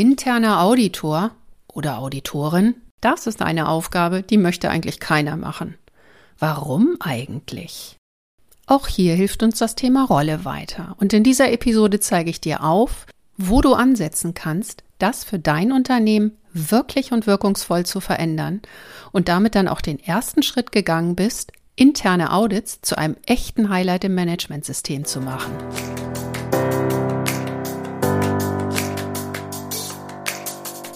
interner Auditor oder Auditorin, das ist eine Aufgabe, die möchte eigentlich keiner machen. Warum eigentlich? Auch hier hilft uns das Thema Rolle weiter. Und in dieser Episode zeige ich dir auf, wo du ansetzen kannst, das für dein Unternehmen wirklich und wirkungsvoll zu verändern und damit dann auch den ersten Schritt gegangen bist, interne Audits zu einem echten Highlight im Managementsystem zu machen.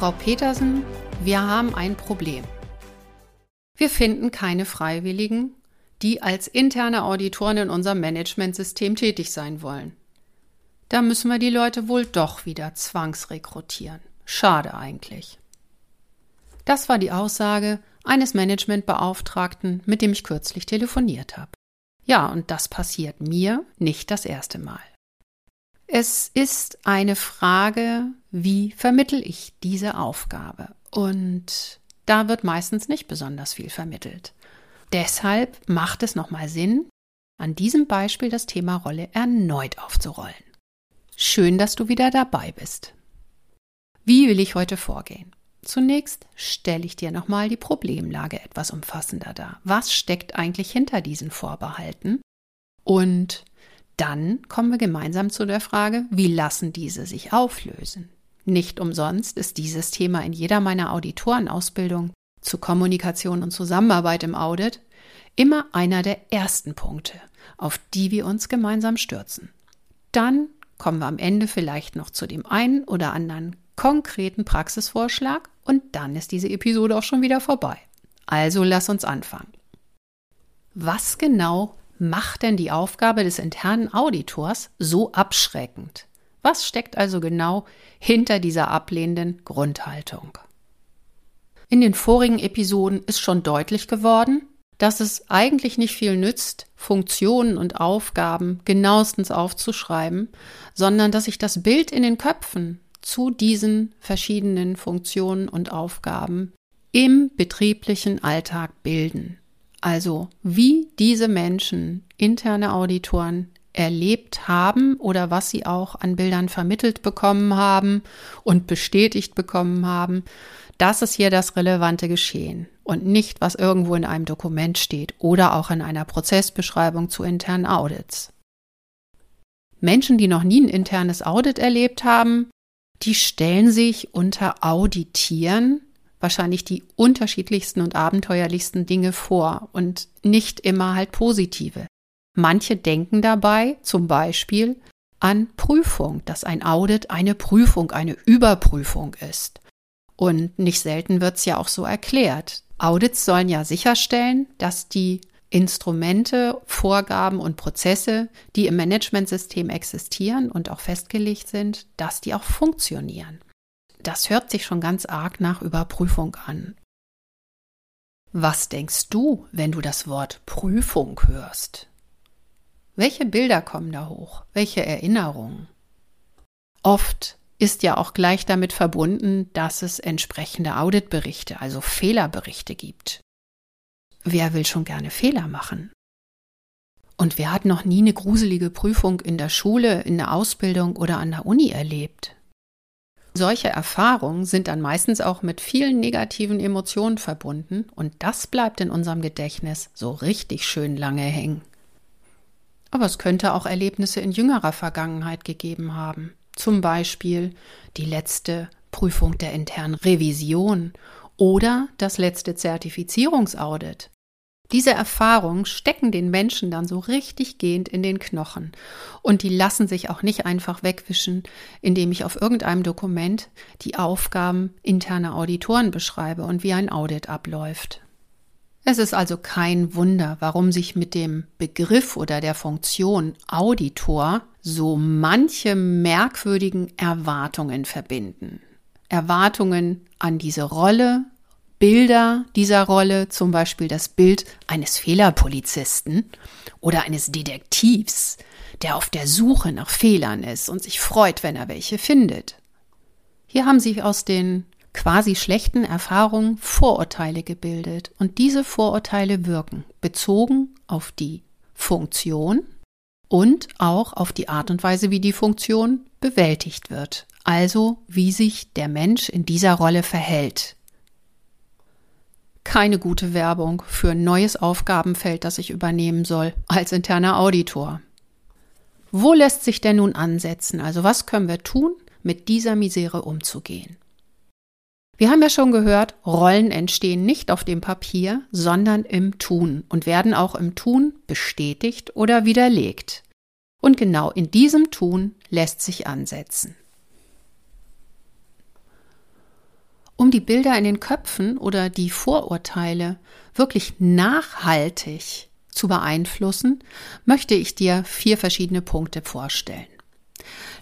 Frau Petersen, wir haben ein Problem. Wir finden keine Freiwilligen, die als interne Auditoren in unserem Managementsystem tätig sein wollen. Da müssen wir die Leute wohl doch wieder zwangsrekrutieren. Schade eigentlich. Das war die Aussage eines Managementbeauftragten, mit dem ich kürzlich telefoniert habe. Ja, und das passiert mir nicht das erste Mal. Es ist eine Frage, wie vermittel ich diese Aufgabe? Und da wird meistens nicht besonders viel vermittelt. Deshalb macht es nochmal Sinn, an diesem Beispiel das Thema Rolle erneut aufzurollen. Schön, dass du wieder dabei bist. Wie will ich heute vorgehen? Zunächst stelle ich dir nochmal die Problemlage etwas umfassender dar. Was steckt eigentlich hinter diesen Vorbehalten? Und dann kommen wir gemeinsam zu der Frage, wie lassen diese sich auflösen? Nicht umsonst ist dieses Thema in jeder meiner Auditorenausbildung zu Kommunikation und Zusammenarbeit im Audit immer einer der ersten Punkte, auf die wir uns gemeinsam stürzen. Dann kommen wir am Ende vielleicht noch zu dem einen oder anderen konkreten Praxisvorschlag und dann ist diese Episode auch schon wieder vorbei. Also lass uns anfangen. Was genau macht denn die Aufgabe des internen Auditors so abschreckend? Was steckt also genau hinter dieser ablehnenden Grundhaltung? In den vorigen Episoden ist schon deutlich geworden, dass es eigentlich nicht viel nützt, Funktionen und Aufgaben genauestens aufzuschreiben, sondern dass sich das Bild in den Köpfen zu diesen verschiedenen Funktionen und Aufgaben im betrieblichen Alltag bilden. Also wie diese Menschen, interne Auditoren, erlebt haben oder was sie auch an Bildern vermittelt bekommen haben und bestätigt bekommen haben, das ist hier das relevante Geschehen und nicht, was irgendwo in einem Dokument steht oder auch in einer Prozessbeschreibung zu internen Audits. Menschen, die noch nie ein internes Audit erlebt haben, die stellen sich unter Auditieren wahrscheinlich die unterschiedlichsten und abenteuerlichsten Dinge vor und nicht immer halt positive. Manche denken dabei zum Beispiel an Prüfung, dass ein Audit eine Prüfung, eine Überprüfung ist. Und nicht selten wird es ja auch so erklärt. Audits sollen ja sicherstellen, dass die Instrumente, Vorgaben und Prozesse, die im Managementsystem existieren und auch festgelegt sind, dass die auch funktionieren. Das hört sich schon ganz arg nach Überprüfung an. Was denkst du, wenn du das Wort Prüfung hörst? Welche Bilder kommen da hoch? Welche Erinnerungen? Oft ist ja auch gleich damit verbunden, dass es entsprechende Auditberichte, also Fehlerberichte gibt. Wer will schon gerne Fehler machen? Und wer hat noch nie eine gruselige Prüfung in der Schule, in der Ausbildung oder an der Uni erlebt? Solche Erfahrungen sind dann meistens auch mit vielen negativen Emotionen verbunden und das bleibt in unserem Gedächtnis so richtig schön lange hängen. Aber es könnte auch Erlebnisse in jüngerer Vergangenheit gegeben haben. Zum Beispiel die letzte Prüfung der internen Revision oder das letzte Zertifizierungsaudit. Diese Erfahrungen stecken den Menschen dann so richtig gehend in den Knochen und die lassen sich auch nicht einfach wegwischen, indem ich auf irgendeinem Dokument die Aufgaben interner Auditoren beschreibe und wie ein Audit abläuft. Es ist also kein Wunder, warum sich mit dem Begriff oder der Funktion Auditor so manche merkwürdigen Erwartungen verbinden. Erwartungen an diese Rolle, Bilder dieser Rolle, zum Beispiel das Bild eines Fehlerpolizisten oder eines Detektivs, der auf der Suche nach Fehlern ist und sich freut, wenn er welche findet. Hier haben sich aus den quasi schlechten Erfahrungen Vorurteile gebildet und diese Vorurteile wirken bezogen auf die Funktion und auch auf die Art und Weise, wie die Funktion bewältigt wird, also wie sich der Mensch in dieser Rolle verhält. Keine gute Werbung für ein neues Aufgabenfeld, das ich übernehmen soll als interner Auditor. Wo lässt sich denn nun ansetzen? Also was können wir tun, mit dieser Misere umzugehen? Wir haben ja schon gehört, Rollen entstehen nicht auf dem Papier, sondern im Tun und werden auch im Tun bestätigt oder widerlegt. Und genau in diesem Tun lässt sich ansetzen. Um die Bilder in den Köpfen oder die Vorurteile wirklich nachhaltig zu beeinflussen, möchte ich dir vier verschiedene Punkte vorstellen.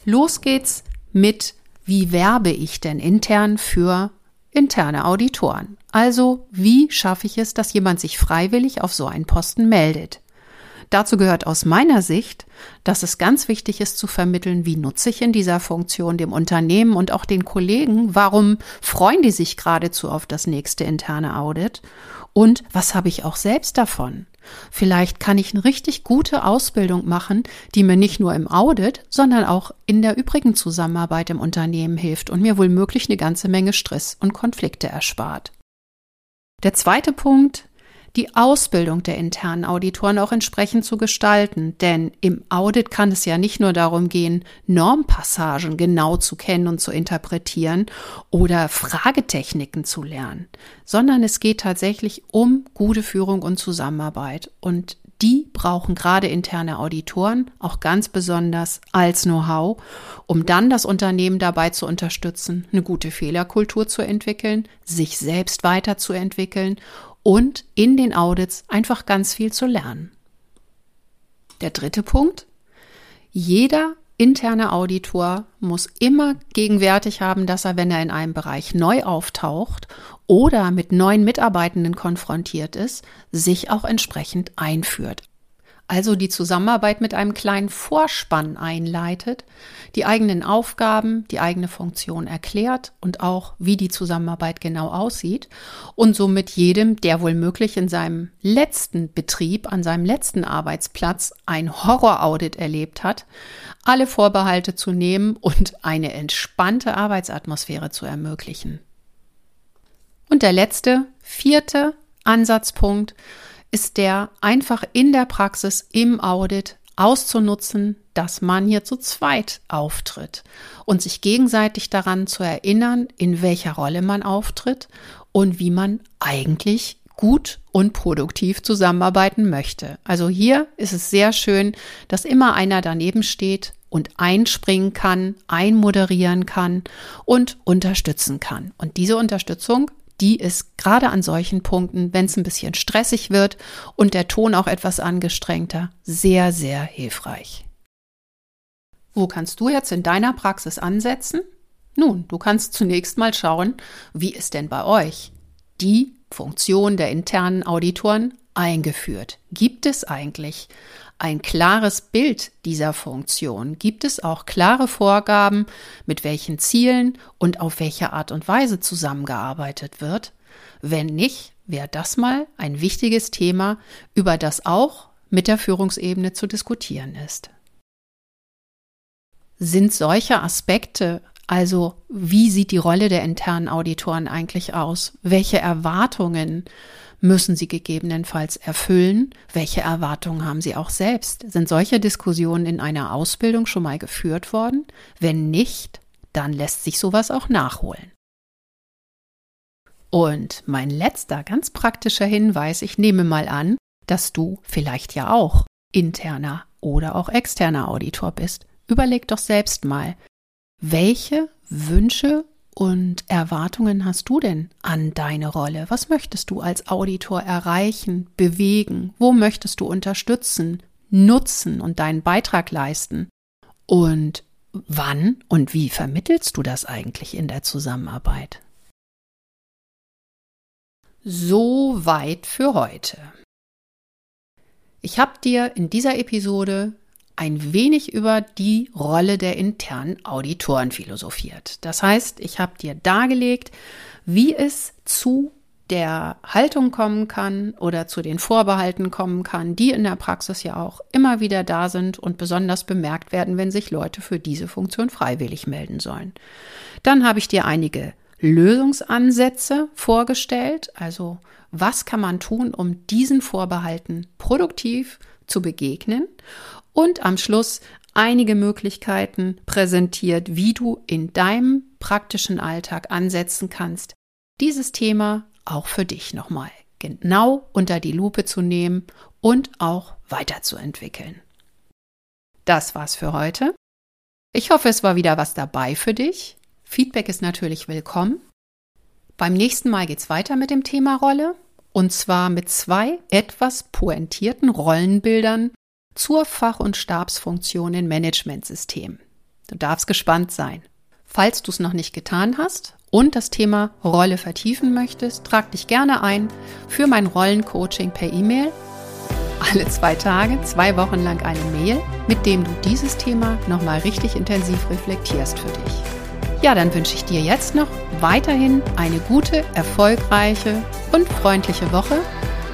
Los geht's mit, wie werbe ich denn intern für interne Auditoren. Also wie schaffe ich es, dass jemand sich freiwillig auf so einen Posten meldet? Dazu gehört aus meiner Sicht, dass es ganz wichtig ist zu vermitteln, wie nutze ich in dieser Funktion dem Unternehmen und auch den Kollegen, warum freuen die sich geradezu auf das nächste interne Audit und was habe ich auch selbst davon? Vielleicht kann ich eine richtig gute Ausbildung machen, die mir nicht nur im Audit, sondern auch in der übrigen Zusammenarbeit im Unternehmen hilft und mir wohl möglich eine ganze Menge Stress und Konflikte erspart. Der zweite Punkt die Ausbildung der internen Auditoren auch entsprechend zu gestalten. Denn im Audit kann es ja nicht nur darum gehen, Normpassagen genau zu kennen und zu interpretieren oder Fragetechniken zu lernen, sondern es geht tatsächlich um gute Führung und Zusammenarbeit. Und die brauchen gerade interne Auditoren auch ganz besonders als Know-how, um dann das Unternehmen dabei zu unterstützen, eine gute Fehlerkultur zu entwickeln, sich selbst weiterzuentwickeln und in den Audits einfach ganz viel zu lernen. Der dritte Punkt. Jeder interne Auditor muss immer gegenwärtig haben, dass er, wenn er in einem Bereich neu auftaucht oder mit neuen Mitarbeitenden konfrontiert ist, sich auch entsprechend einführt also die Zusammenarbeit mit einem kleinen Vorspann einleitet, die eigenen Aufgaben, die eigene Funktion erklärt und auch, wie die Zusammenarbeit genau aussieht und somit jedem, der wohl möglich in seinem letzten Betrieb, an seinem letzten Arbeitsplatz ein Horroraudit erlebt hat, alle Vorbehalte zu nehmen und eine entspannte Arbeitsatmosphäre zu ermöglichen. Und der letzte, vierte Ansatzpunkt, ist der einfach in der Praxis im Audit auszunutzen, dass man hier zu zweit auftritt und sich gegenseitig daran zu erinnern, in welcher Rolle man auftritt und wie man eigentlich gut und produktiv zusammenarbeiten möchte. Also hier ist es sehr schön, dass immer einer daneben steht und einspringen kann, einmoderieren kann und unterstützen kann. Und diese Unterstützung die ist gerade an solchen Punkten, wenn es ein bisschen stressig wird und der Ton auch etwas angestrengter, sehr, sehr hilfreich. Wo kannst du jetzt in deiner Praxis ansetzen? Nun, du kannst zunächst mal schauen, wie ist denn bei euch die Funktion der internen Auditoren eingeführt? Gibt es eigentlich ein klares Bild dieser Funktion? Gibt es auch klare Vorgaben, mit welchen Zielen und auf welche Art und Weise zusammengearbeitet wird? Wenn nicht, wäre das mal ein wichtiges Thema, über das auch mit der Führungsebene zu diskutieren ist. Sind solche Aspekte, also wie sieht die Rolle der internen Auditoren eigentlich aus? Welche Erwartungen müssen sie gegebenenfalls erfüllen? Welche Erwartungen haben sie auch selbst? Sind solche Diskussionen in einer Ausbildung schon mal geführt worden? Wenn nicht, dann lässt sich sowas auch nachholen. Und mein letzter ganz praktischer Hinweis, ich nehme mal an, dass du vielleicht ja auch interner oder auch externer Auditor bist. Überleg doch selbst mal, welche Wünsche und Erwartungen hast du denn an deine Rolle? Was möchtest du als Auditor erreichen, bewegen? Wo möchtest du unterstützen, nutzen und deinen Beitrag leisten? Und wann und wie vermittelst du das eigentlich in der Zusammenarbeit? So weit für heute. Ich habe dir in dieser Episode ein wenig über die Rolle der internen Auditoren philosophiert. Das heißt, ich habe dir dargelegt, wie es zu der Haltung kommen kann oder zu den Vorbehalten kommen kann, die in der Praxis ja auch immer wieder da sind und besonders bemerkt werden, wenn sich Leute für diese Funktion freiwillig melden sollen. Dann habe ich dir einige Lösungsansätze vorgestellt, also was kann man tun, um diesen Vorbehalten produktiv zu begegnen und am Schluss einige Möglichkeiten präsentiert, wie du in deinem praktischen Alltag ansetzen kannst, dieses Thema auch für dich nochmal genau unter die Lupe zu nehmen und auch weiterzuentwickeln. Das war's für heute. Ich hoffe, es war wieder was dabei für dich. Feedback ist natürlich willkommen. Beim nächsten Mal geht's weiter mit dem Thema Rolle und zwar mit zwei etwas pointierten Rollenbildern zur Fach- und Stabsfunktion in Managementsystemen. Du darfst gespannt sein. Falls du es noch nicht getan hast und das Thema Rolle vertiefen möchtest, trag dich gerne ein für mein Rollencoaching per E-Mail. Alle zwei Tage, zwei Wochen lang eine Mail, mit dem du dieses Thema nochmal richtig intensiv reflektierst für dich. Ja, dann wünsche ich dir jetzt noch weiterhin eine gute, erfolgreiche und freundliche Woche.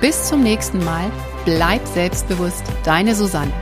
Bis zum nächsten Mal Bleib selbstbewusst, deine Susanne.